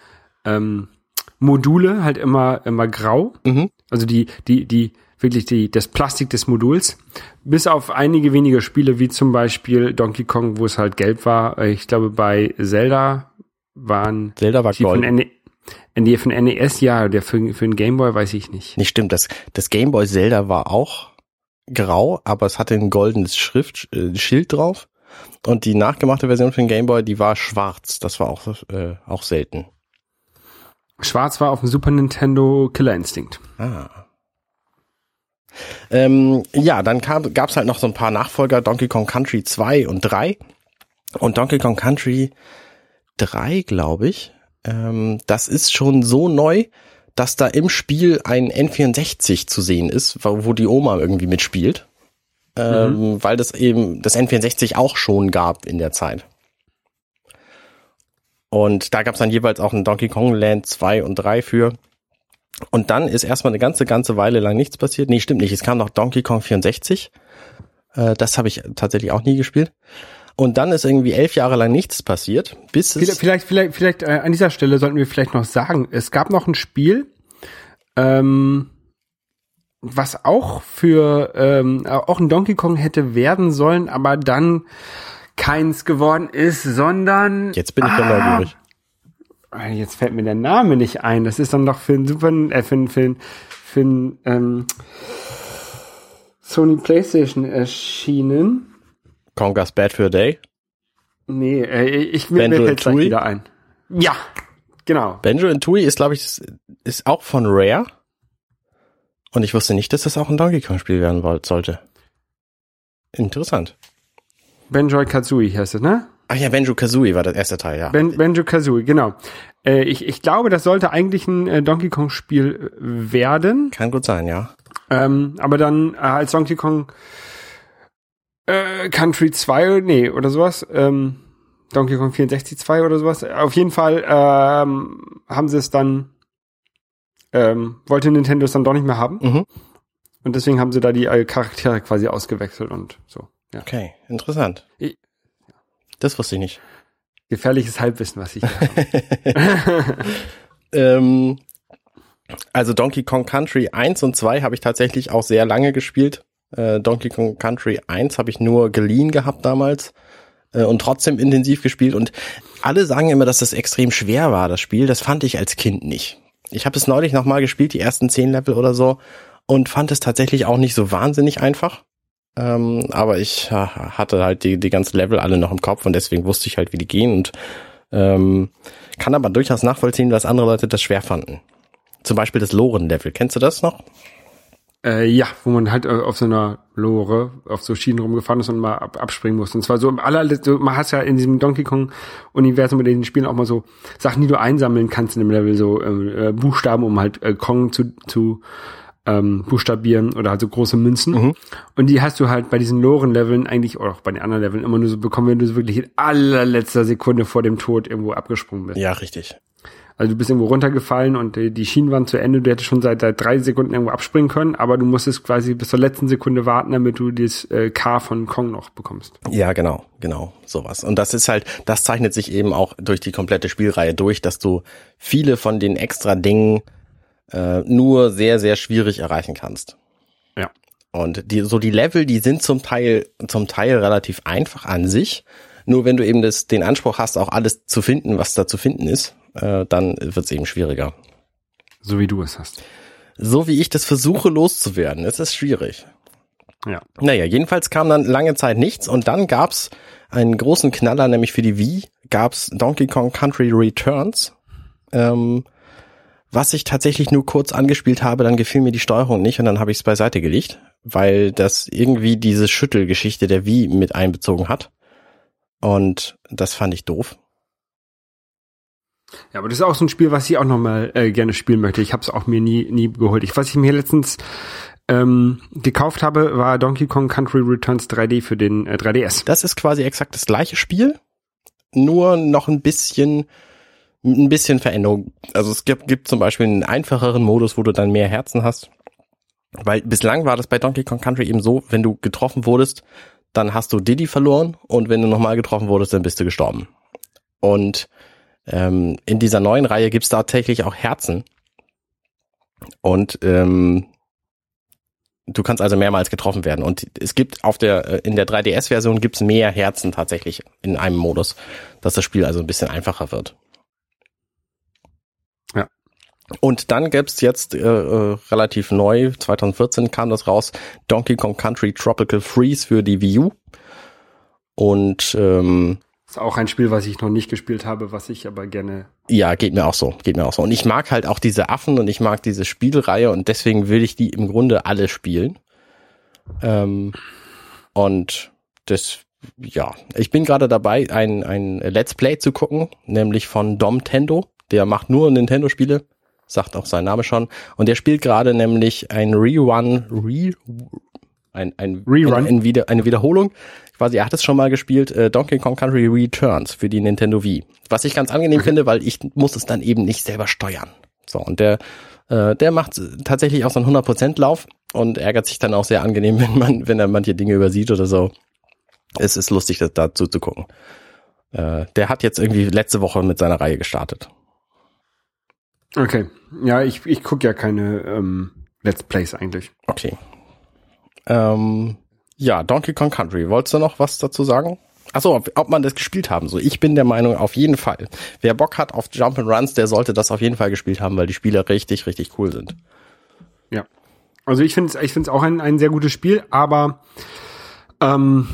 ähm, Module halt immer immer grau. Mhm. Also die die die wirklich die das Plastik des Moduls. Bis auf einige wenige Spiele wie zum Beispiel Donkey Kong, wo es halt gelb war. Ich glaube bei Zelda waren Zelda war die von, gold. N die von NES ja, der für, für den Gameboy weiß ich nicht. Nicht stimmt, das, das Game Boy Zelda war auch grau, aber es hatte ein goldenes Schrift, äh, Schild drauf. Und die nachgemachte Version für den Game Boy, die war schwarz. Das war auch, äh, auch selten. Schwarz war auf dem Super Nintendo Killer Instinct. Ah. Ähm, ja, dann kam, gab's halt noch so ein paar Nachfolger, Donkey Kong Country 2 und 3. Und Donkey Kong Country 3, glaube ich, ähm, das ist schon so neu, dass da im Spiel ein N64 zu sehen ist, wo, wo die Oma irgendwie mitspielt. Ähm, Weil das eben das N64 auch schon gab in der Zeit. Und da gab's dann jeweils auch ein Donkey Kong Land 2 und 3 für. Und dann ist erstmal eine ganze, ganze Weile lang nichts passiert. Nee, stimmt nicht. Es kam noch Donkey Kong 64. Äh, das habe ich tatsächlich auch nie gespielt. Und dann ist irgendwie elf Jahre lang nichts passiert, bis es... vielleicht, vielleicht, vielleicht äh, an dieser Stelle sollten wir vielleicht noch sagen, es gab noch ein Spiel, ähm, was auch für ähm, auch ein Donkey Kong hätte werden sollen, aber dann keins geworden ist, sondern Jetzt bin ich ja Ah. neugierig. Ah, Jetzt fällt mir der Name nicht ein. Das ist dann doch für ein Super, äh, für ein, für ein, für ein ähm, Sony PlayStation erschienen. Kongas Bad for a Day. Nee, äh, ich mir, Banjo mir fällt gleich wieder ein. Ja, genau. Banjo and Tooie ist, glaube ich, ist- ist auch von Rare. Und ich wusste nicht, dass das auch ein Donkey Kong Spiel werden sollte. Interessant. Benjoy Kazooie heißt es, ne? Ach ja, Banjo Kazooie war das erste Teil, ja. Ben, Benjo Kazooie, genau. Äh, ich, ich glaube, das sollte eigentlich ein äh, Donkey Kong Spiel äh, werden, Kann gut sein, ja. ähm, aber dann äh, als Donkey Kong äh, Country 2, nee, oder sowas, ähm, Donkey Kong 64 2 oder sowas. Auf jeden Fall ähm, haben sie es dann, ähm, wollte Nintendo es dann doch nicht mehr haben Mhm. und deswegen haben sie da die äh, Charaktere quasi ausgewechselt und so. Ja. Okay, interessant. Ich, Das wusste ich nicht. Gefährliches Halbwissen, was ich habe. Ähm, also Donkey Kong Country 1 und 2 habe ich tatsächlich auch sehr lange gespielt. Äh, Donkey Kong Country 1 habe ich nur geliehen gehabt damals äh, und trotzdem intensiv gespielt. Und alle sagen immer, dass das extrem schwer war, das Spiel. Das fand ich als Kind nicht. Ich habe es neulich nochmal gespielt, die ersten zehn Level oder so, und fand es tatsächlich auch nicht so wahnsinnig einfach. Ähm, aber ich äh, hatte halt die, die ganzen Level alle noch im Kopf und deswegen wusste ich halt, wie die gehen und ähm, kann aber durchaus nachvollziehen, dass andere Leute das schwer fanden. Zum Beispiel das Loren-Level. Kennst du das noch? Äh, ja, wo man halt äh, auf so einer Lore, auf so Schienen rumgefahren ist und mal ab, abspringen muss. Und zwar so im allerletzten, man hat ja in diesem Donkey Kong Universum mit den Spielen auch mal so Sachen, die du einsammeln kannst in dem Level, so äh, Buchstaben, um halt äh, Kong zu, zu ähm, buchstabieren oder halt so große Münzen. Mhm. Und die hast du halt bei diesen Loren-Leveln eigentlich, oder auch bei den anderen Leveln immer nur so bekommen, wenn du so wirklich in allerletzter Sekunde vor dem Tod irgendwo abgesprungen bist. Ja, richtig. Also du bist irgendwo runtergefallen und die, die Schienen waren zu Ende. Du hättest schon seit, seit drei Sekunden irgendwo abspringen können, aber du musstest quasi bis zur letzten Sekunde warten, damit du das äh, K von Kong noch bekommst. Ja, genau, genau, sowas. Und das ist halt, das zeichnet sich eben auch durch die komplette Spielreihe durch, dass du viele von den extra Dingen äh, nur sehr, sehr schwierig erreichen kannst. Ja. Und die, so die Level, die sind zum Teil, zum Teil relativ einfach an sich. Nur wenn du eben das, den Anspruch hast, auch alles zu finden, was da zu finden ist, äh, dann wird es eben schwieriger. So wie du es hast. So wie ich das versuche loszuwerden, ist es schwierig. Ja. Naja, jedenfalls kam dann lange Zeit nichts und dann gab's einen großen Knaller, nämlich für die Wii gab's Donkey Kong Country Returns, ähm, was ich tatsächlich nur kurz angespielt habe, dann gefiel mir die Steuerung nicht und dann habe ich es beiseite gelegt, weil das irgendwie diese Schüttelgeschichte der Wii mit einbezogen hat. Und das fand ich doof. Ja, aber das ist auch so ein Spiel, was ich auch noch mal äh, gerne spielen möchte. Ich habe es auch mir nie nie geholt. Ich, was ich mir letztens ähm, gekauft habe, war Donkey Kong Country Returns 3D für den äh, 3DS. Das ist quasi exakt das gleiche Spiel, nur noch ein bisschen ein bisschen Veränderung. Also es gibt, gibt zum Beispiel einen einfacheren Modus, wo du dann mehr Herzen hast. Weil bislang war das bei Donkey Kong Country eben so, wenn du getroffen wurdest, dann hast du Diddy verloren und wenn du nochmal getroffen wurdest, dann bist du gestorben. Und ähm, in dieser neuen Reihe gibt's tatsächlich auch Herzen. Und ähm, du kannst also mehrmals getroffen werden. Und es gibt auf der äh, in der 3DS-Version gibt's mehr Herzen tatsächlich in einem Modus, dass das Spiel also ein bisschen einfacher wird. Und dann gibt's jetzt äh, äh, relativ neu, 2014 kam das raus, Donkey Kong Country Tropical Freeze für die Wii U. Und ähm, Ist auch ein Spiel, was ich noch nicht gespielt habe, was ich aber gerne. Ja, geht mir auch so, geht mir auch so. Und ich mag halt auch diese Affen und ich mag diese Spielreihe und deswegen will ich die im Grunde alle spielen. Ähm, und das, ja, ich bin gerade dabei, ein, ein Let's Play zu gucken, nämlich von Dom Tendo. Der macht nur Nintendo-Spiele, sagt auch sein Name schon. Und der spielt gerade nämlich ein Rerun, Re, ein, ein, Rerun? Ein, ein Wieder, eine Wiederholung. Quasi, er hat es schon mal gespielt, äh, Donkey Kong Country Returns für die Nintendo Wii. Was ich ganz angenehm finde, weil ich muss es dann eben nicht selber steuern. So, und der, äh, der macht tatsächlich auch so einen 100% Lauf und ärgert sich dann auch sehr angenehm, wenn man, wenn er manche Dinge übersieht oder so. Es ist lustig, das dazu zu gucken. Äh, der hat jetzt irgendwie letzte Woche mit seiner Reihe gestartet. Okay. Ja, ich, ich gucke ja keine ähm, Let's Plays eigentlich. Okay. Ähm, ja, Donkey Kong Country. Wolltest du noch was dazu sagen? Achso, ob, ob man das gespielt haben soll. Ich bin der Meinung, auf jeden Fall. Wer Bock hat auf Jump and Runs, der sollte das auf jeden Fall gespielt haben, weil die Spiele richtig, richtig cool sind. Ja. Also ich finde es ich find's auch ein, ein sehr gutes Spiel, aber ähm,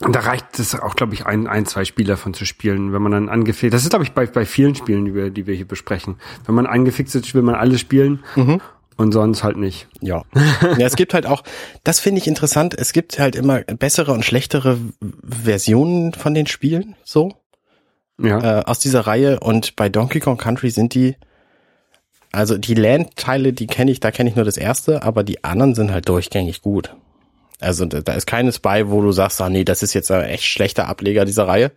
da reicht es auch, glaube ich, ein, ein, zwei Spiele davon zu spielen, wenn man dann angefixt. Das ist, glaube ich, bei, bei vielen Spielen, die wir, die wir hier besprechen. Wenn man angefixt ist, will man alle spielen und sonst halt nicht. Ja. ja, es gibt halt auch, das finde ich interessant, es gibt halt immer bessere und schlechtere Versionen von den Spielen, so, Ja. äh, aus dieser Reihe. Und bei Donkey Kong Country sind die, also die Land-Teile, die kenne ich, da kenne ich nur das erste, aber die anderen sind halt durchgängig gut. Also da ist keines bei, wo du sagst, ah nee, das ist jetzt ein echt schlechter Ableger dieser Reihe,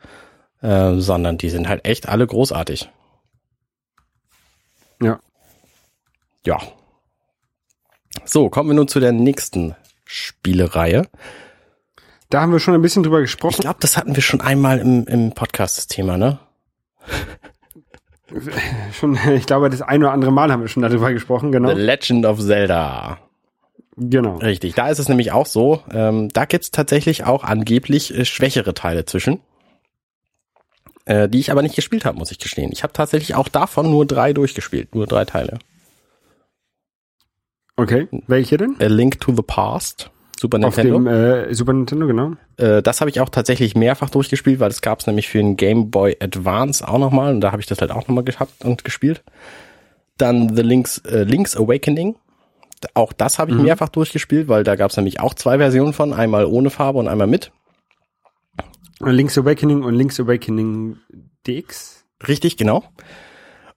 äh, sondern die sind halt echt alle großartig. ja. Ja. So, kommen wir nun zu der nächsten Spielereihe. Da haben wir schon ein bisschen drüber Ich gesprochen. glaube, das hatten wir schon einmal im, im Podcast, das Thema, ne? Schon, ich glaube, das ein oder andere Mal haben wir schon darüber gesprochen, genau. The Legend of Zelda. Genau. Richtig, da ist es nämlich auch so, ähm, da gibt's tatsächlich auch angeblich äh, schwächere Teile zwischen, äh, die ich aber nicht gespielt habe, muss ich gestehen. Ich habe tatsächlich auch davon nur drei durchgespielt, nur drei Teile. Okay. Welche denn? A Link to the Past, Super Auf Nintendo. dem äh, Super Nintendo, genau. Äh, das habe ich auch tatsächlich mehrfach durchgespielt, weil das gab's nämlich für den Game Boy Advance auch nochmal und da habe ich das halt auch nochmal gehabt und gespielt. Dann The Link's, äh, Link's Awakening. Auch das habe ich mehrfach durchgespielt, weil da gab's nämlich auch zwei Versionen von, einmal ohne Farbe und einmal mit. Link's Awakening und Link's Awakening DX. Richtig, genau.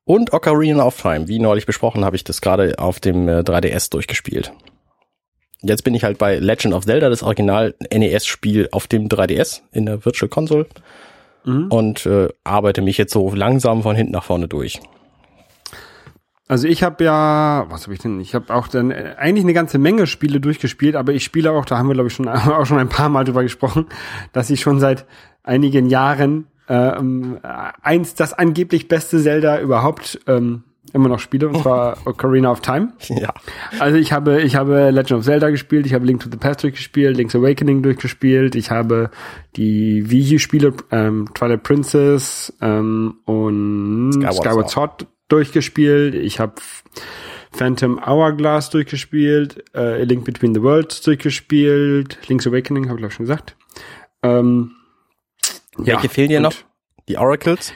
Und Ocarina of Time, wie neulich besprochen, habe ich das gerade auf dem äh, 3DS durchgespielt. Jetzt bin ich halt bei Legend of Zelda, das Original NES-Spiel auf dem 3DS in der Virtual Console und äh, arbeite mich jetzt so langsam von hinten nach vorne durch. Also ich habe ja, was habe ich denn? Ich habe auch dann äh, eigentlich eine ganze Menge Spiele durchgespielt, aber ich spiele auch, da haben wir glaube ich schon auch schon ein paar Mal drüber gesprochen, dass ich schon seit einigen Jahren ähm, eins das angeblich beste Zelda überhaupt ähm, immer noch spiele, und zwar Ocarina of Time. Ja. Also ich habe, ich habe Legend of Zelda gespielt, ich habe Link to the Past durchgespielt, Link's Awakening durchgespielt, ich habe die Wii U-Spiele, ähm, Twilight Princess ähm, und Skyward Skyward, Sword durchgespielt, ich habe Phantom Hourglass durchgespielt, äh, A Link Between the Worlds durchgespielt, Link's Awakening habe ich glaube schon gesagt. Ähm, Welche fehlen dir noch? Die Oracles?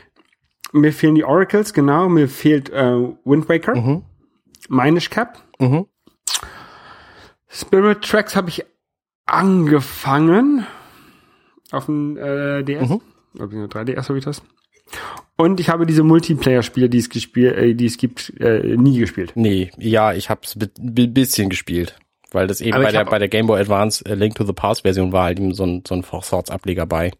Mir fehlen die Oracles, genau, mir fehlt äh, Wind Waker, Mhm. Minish Cap, Mhm. Spirit Tracks habe ich angefangen auf dem äh, DS, Mhm. glaube ich, 3DS habe ich das. Und ich habe diese Multiplayer-Spiele, die es gespielt, äh, die es gibt, äh, nie gespielt. Nee, ja, ich hab's ein bi bisschen gespielt. Weil das eben Aber bei der, bei der Game Boy Advance äh, Link to the Past Version war halt eben so ein, so ein Four Swords Ableger bei.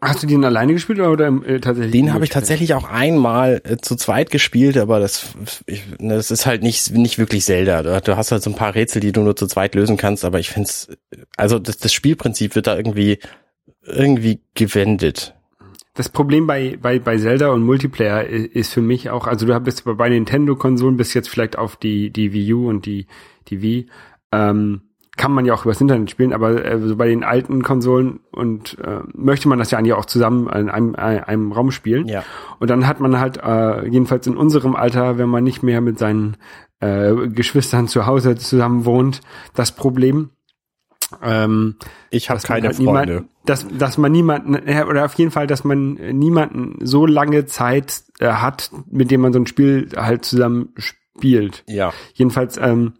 Hast du den alleine gespielt oder äh, tatsächlich? Den habe ich tatsächlich auch einmal äh, zu zweit gespielt, aber das, ich, das ist halt nicht, nicht wirklich Zelda. Du, hast halt so ein paar Rätsel, die du nur zu zweit lösen kannst, aber ich find's, also das, das Spielprinzip wird da irgendwie, irgendwie gewendet. Das Problem bei, bei, bei Zelda und Multiplayer ist für mich auch, also du bist bei Nintendo-Konsolen bis jetzt vielleicht auf die, die Wii U und die, die Wii, ähm, kann man ja auch übers Internet spielen, aber äh, so bei den alten Konsolen und äh, möchte man das ja eigentlich auch zusammen in einem, einem, einem Raum spielen. Ja. Und dann hat man halt, äh, jedenfalls in unserem Alter, wenn man nicht mehr mit seinen äh, Geschwistern zu Hause zusammen wohnt, das Problem, ähm, Ich habe keine halt Freunde. Dass, dass man niemanden, oder auf jeden Fall, dass man äh, niemanden so lange Zeit äh, hat, mit dem man so ein Spiel halt zusammen spielt. Ja. Jedenfalls, ähm,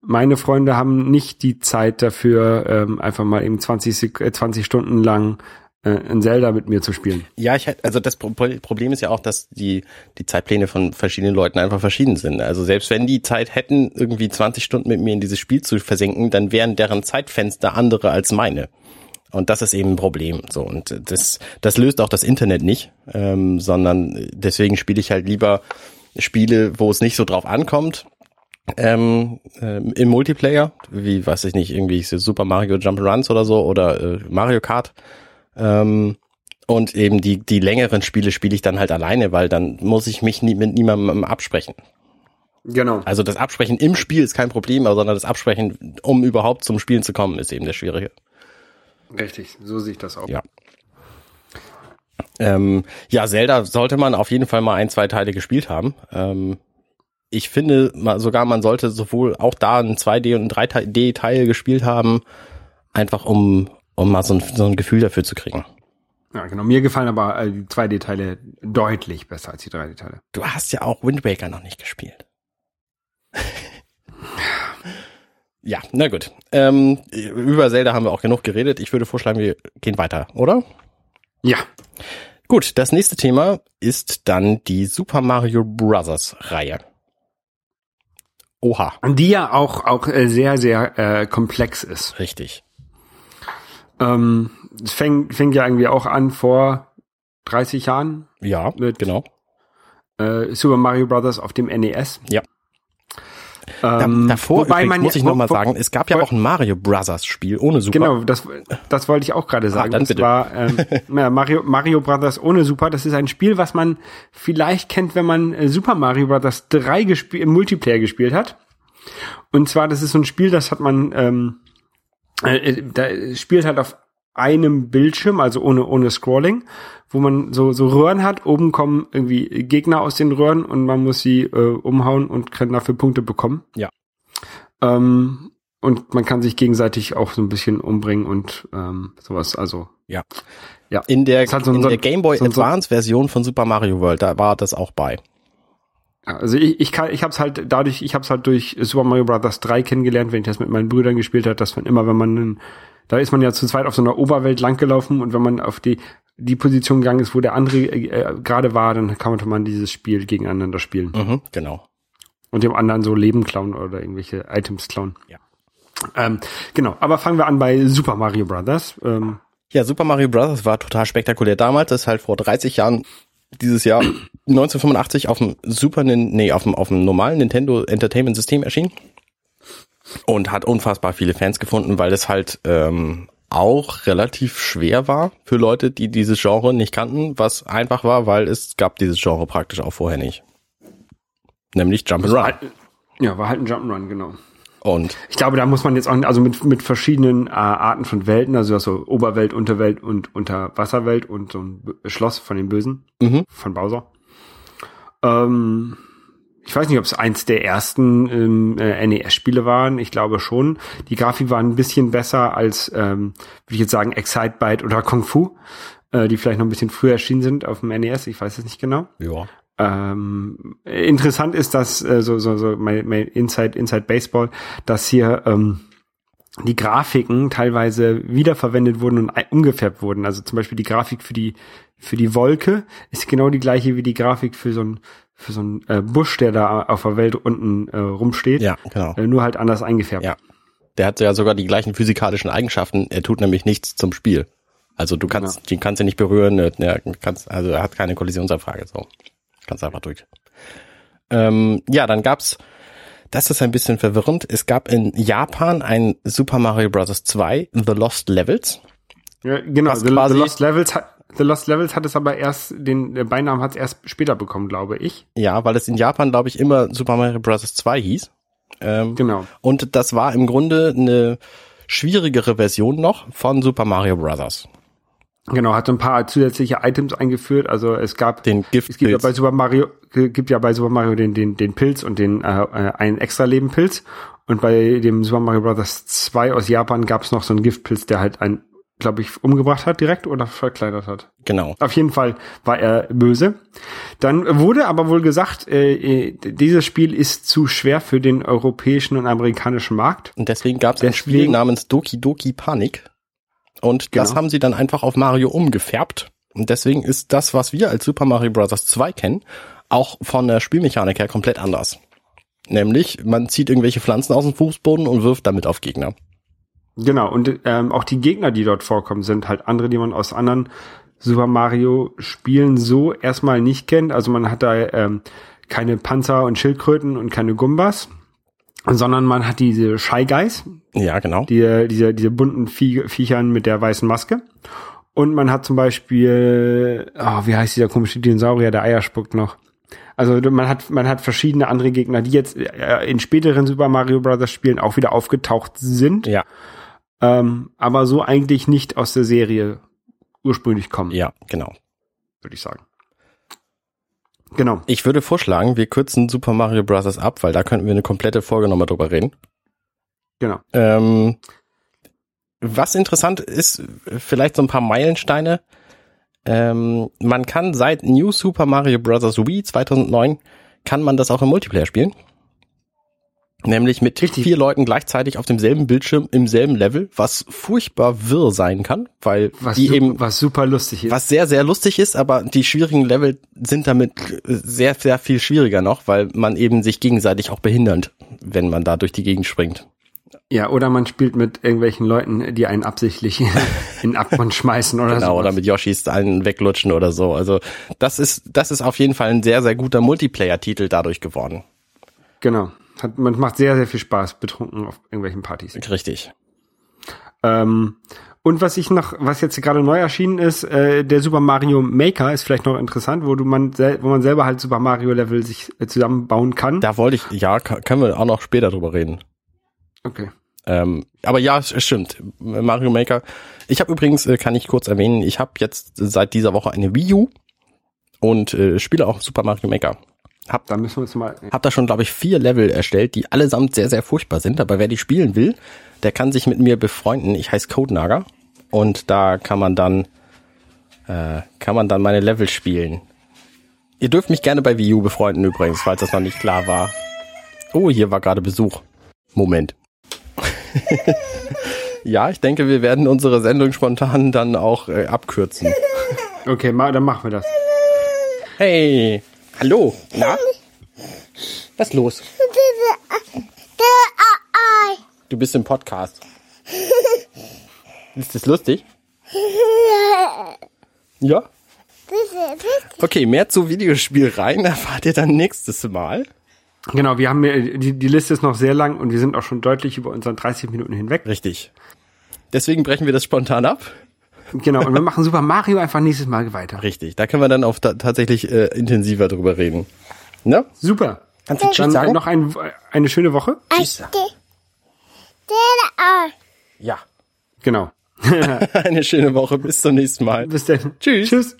meine Freunde haben nicht die Zeit dafür, ähm, einfach mal eben 20, Sek äh, 20 Stunden lang äh, ein Zelda mit mir zu spielen. Ja, ich also das Pro- Problem ist ja auch, dass die die Zeitpläne von verschiedenen Leuten einfach verschieden sind. Also selbst wenn die Zeit hätten, irgendwie 20 Stunden mit mir in dieses Spiel zu versenken, dann wären deren Zeitfenster andere als meine. Und das ist eben ein Problem. So und das das löst auch das Internet nicht, ähm, sondern deswegen spiele ich halt lieber Spiele, wo es nicht so drauf ankommt. Ähm, ähm, im Multiplayer, wie weiß ich nicht, irgendwie so Super Mario Jump Runs oder so oder äh, Mario Kart. Ähm, und eben die, die längeren Spiele spiele ich dann halt alleine, weil dann muss ich mich nie, mit niemandem absprechen. Genau. Also das Absprechen im Spiel ist kein Problem, aber sondern das Absprechen, um überhaupt zum Spielen zu kommen, ist eben das Schwierige. Richtig, so sehe ich das auch. Ja. Ähm, ja, Zelda sollte man auf jeden Fall mal ein, zwei Teile gespielt haben. Ähm, ich finde mal, sogar, man sollte sowohl auch da ein 2D und ein 3D-Teil gespielt haben, einfach um, um mal so ein, so ein Gefühl dafür zu kriegen. Ja, genau. Mir gefallen aber äh, die 2D-Teile deutlich besser als die 3D-Teile. Du hast ja auch Wind Waker noch nicht gespielt. Ja, na gut. Ähm, über Zelda haben wir auch genug geredet. Ich würde vorschlagen, wir gehen weiter, oder? Ja. Gut, das nächste Thema ist dann die Super Mario Bros. Reihe. Oha, Und die ja auch, auch äh, sehr, sehr äh, komplex ist. richtig. Ähm, es fängt, fängt ja irgendwie auch an vor 30 Jahren Ja, Mit- genau. äh, Super Mario Brothers auf dem NES. Ja. Ähm, davor wobei übrigens, man muss ja- ich nochmal sagen, es gab ja auch ein Mario Brothers Spiel ohne Super. Genau, das, das wollte ich auch gerade sagen. dann und bitte. zwar ähm, ja, Mario, Mario Brothers ohne Super. Das ist ein Spiel, was man vielleicht kennt, wenn man äh, Super Mario Brothers 3 gespielt, im Multiplayer gespielt hat. Und zwar, das ist so ein Spiel, das hat man, ähm, äh, da spielt halt auf einem Bildschirm, also ohne, ohne Scrolling, wo man so, so Röhren hat. Oben kommen irgendwie Gegner aus den Röhren und man muss sie äh, umhauen und kann dafür Punkte bekommen. Ja. Ähm, und man kann sich gegenseitig auch so ein bisschen umbringen und ähm, sowas. Also Ja. Ja. In der, so in so der ein- Game Boy so Advance Version von Super Mario World, da war das auch bei. Also ich, ich kann, ich hab's halt dadurch, ich hab's halt durch Super Mario Bros. 3 kennengelernt, wenn ich das mit meinen Brüdern gespielt habe, dass man immer, wenn man, einen- da ist man ja zu zweit auf so einer Oberwelt langgelaufen und wenn man auf die, die Position gegangen ist, wo der andere äh, gerade war, dann konnte man dieses Spiel gegeneinander spielen Mhm, genau. und dem anderen so Leben klauen oder irgendwelche Items klauen. Ja. Ähm, genau, aber fangen wir an bei Super Mario Bros. Ähm, Ja, Super Mario Bros. war total spektakulär damals. Das ist halt vor 30 Jahren dieses Jahr 1985 auf dem Super, nee, auf dem, auf dem normalen Nintendo Entertainment System erschienen. Und hat unfassbar viele Fans gefunden, weil es halt ähm, auch relativ schwer war für Leute, die dieses Genre nicht kannten, was einfach war, weil es gab dieses Genre praktisch auch vorher nicht. Nämlich Jump'n'Run. halt, ja, war halt ein Jump'n'Run, genau. Und Ich glaube, da muss man jetzt auch, also mit, mit verschiedenen äh, Arten von Welten, also so Oberwelt, Unterwelt und Unterwasserwelt und so ein Schloss von den Bösen, Mhm. von Bowser. Ähm, ich weiß nicht, ob es eins der ersten ähm, äh, NES-Spiele waren. Ich glaube schon. Die Grafik war ein bisschen besser als, ähm, würde ich jetzt sagen, Excitebike oder Kung Fu, äh, die vielleicht noch ein bisschen früher erschienen sind auf dem NES. Ich weiß es nicht genau. ja. Ähm, interessant ist, dass äh, so so so mein, mein Inside Inside Baseball, dass hier ähm, die Grafiken teilweise wiederverwendet wurden und umgefärbt wurden. Also zum Beispiel die Grafik für die für die Wolke ist genau die gleiche wie die Grafik für so ein für so einen äh, Busch, der da auf der Welt unten äh, rumsteht. Ja, genau. Äh, nur halt anders eingefärbt. Ja. Der hat ja sogar die gleichen physikalischen Eigenschaften. Er tut nämlich nichts zum Spiel. Also du kannst, den kannst du nicht berühren, ne, ne, kannst, also er hat keine Kollisionsabfrage, so. Kannst einfach durch. Ähm, ja, dann gab's, das ist ein bisschen verwirrend, es gab in Japan ein Super Mario Bros. 2, The Lost Levels. Ja, genau. The, The Lost Levels hat The Lost Levels hat es aber erst den Beinamen hat es erst später bekommen, glaube ich. Ja, weil es in Japan, glaube ich, immer Super Mario Bros. 2 hieß. Ähm, Genau. Und das war im Grunde eine schwierigere Version noch von Super Mario Bros. Genau, hat so ein paar zusätzliche Items eingeführt. Also es gab Den es gibt ja bei Super Mario gibt ja bei Super Mario den den den Pilz und den äh, äh, einen extra Leben Pilz und bei dem Super Mario Bros. 2 aus Japan gab es noch so einen Giftpilz, der halt ein glaube ich umgebracht hat direkt oder verkleinert hat. Genau. Auf jeden Fall war er böse. Dann wurde aber wohl gesagt, äh, äh, dieses Spiel ist zu schwer für den europäischen und amerikanischen Markt. Und deswegen gab es ein Spiel namens Doki Doki Panic. Und das Genau. haben sie dann einfach auf Mario umgefärbt. Und deswegen ist das, was wir als Super Mario Bros. 2 kennen, auch von der Spielmechanik her komplett anders. Nämlich, man zieht irgendwelche Pflanzen aus dem Fußboden und wirft damit auf Gegner. Genau, und ähm, auch die Gegner, die dort vorkommen, sind halt andere, die man aus anderen Super Mario Spielen so erstmal nicht kennt. Also man hat da ähm, keine Panzer und Schildkröten und keine Gumbas, sondern man hat diese Shy Guys, Ja, genau. die, diese, diese bunten Vie Viechern mit der weißen Maske. Und man hat zum Beispiel, oh, wie heißt dieser komische Dinosaurier, der Eier spuckt noch. Also man hat man hat verschiedene andere Gegner, die jetzt äh, in späteren Super Mario Bros. Spielen auch wieder aufgetaucht sind Ja, ähm, aber so eigentlich nicht aus der Serie ursprünglich kommen, ja, genau. würde ich sagen. Genau. Ich würde vorschlagen, wir kürzen Super Mario Bros. ab, weil da könnten wir eine komplette Folge nochmal drüber reden. Genau. Ähm, was interessant ist, vielleicht so ein paar Meilensteine. Ähm, man kann seit New Super Mario Bros. Wii 2009 kann man das auch im Multiplayer spielen. Nämlich mit Richtig. vier Leuten gleichzeitig auf demselben Bildschirm im selben Level, was furchtbar wirr sein kann, weil Was, die eben was super lustig ist. was sehr, sehr lustig ist, aber die schwierigen Level sind damit sehr, sehr viel schwieriger noch, weil man eben sich gegenseitig auch behindert, wenn man da durch die Gegend springt. Ja, oder man spielt mit irgendwelchen Leuten, die einen absichtlich in den Abgrund schmeißen oder Genau, so. oder mit Yoshis einen weglutschen oder so. Also das ist, das ist auf jeden Fall ein sehr, sehr guter Multiplayer-Titel dadurch geworden. Genau. Hat, man macht sehr, sehr viel Spaß, betrunken auf irgendwelchen Partys. Richtig. Ähm, und was ich noch, was jetzt gerade neu erschienen ist, äh, der Super Mario Maker ist vielleicht noch interessant, wo du man, wo man selber halt Super Mario Level sich äh, zusammenbauen kann. Da wollte ich, ja, können wir auch noch später drüber reden. Okay. Ähm, aber ja, es es stimmt. Mario Maker. Ich habe übrigens, äh, kann ich kurz erwähnen, ich habe jetzt seit dieser Woche eine Wii U und äh, spiele auch Super Mario Maker. Hab, Da müssen wir uns mal. hab da schon, glaube ich, vier Level erstellt, die allesamt sehr, sehr furchtbar sind. Aber wer die spielen will, der kann sich mit mir befreunden. Ich heiße Codenager und da kann man dann äh, kann man dann meine Level spielen. Ihr dürft mich gerne bei Wii U befreunden übrigens, falls das noch nicht klar war. Oh, hier war gerade Besuch. Moment. ja, ich denke, wir werden unsere Sendung spontan dann auch äh, abkürzen. Okay, ma, dann machen wir das. Hey, hallo, na? Was ist los? Du bist im Podcast. Ist das lustig? Ja? Okay, mehr zu Videospielreihen erfahrt ihr dann nächstes Mal. Genau, wir haben die, die Liste ist noch sehr lang und wir sind auch schon deutlich über unseren 30 Minuten hinweg. Richtig. Deswegen brechen wir das spontan ab. Genau, und wir machen Super Mario einfach nächstes Mal weiter. Richtig, da können wir dann auch ta tatsächlich äh, intensiver drüber reden. Ne? Super. Kannst du Tschüss Dann sagen? noch ein, eine schöne Woche. Tschüss. Ja. Genau. Eine schöne Woche. Bis zum nächsten Mal. Bis dann. Tschüss. Tschüss.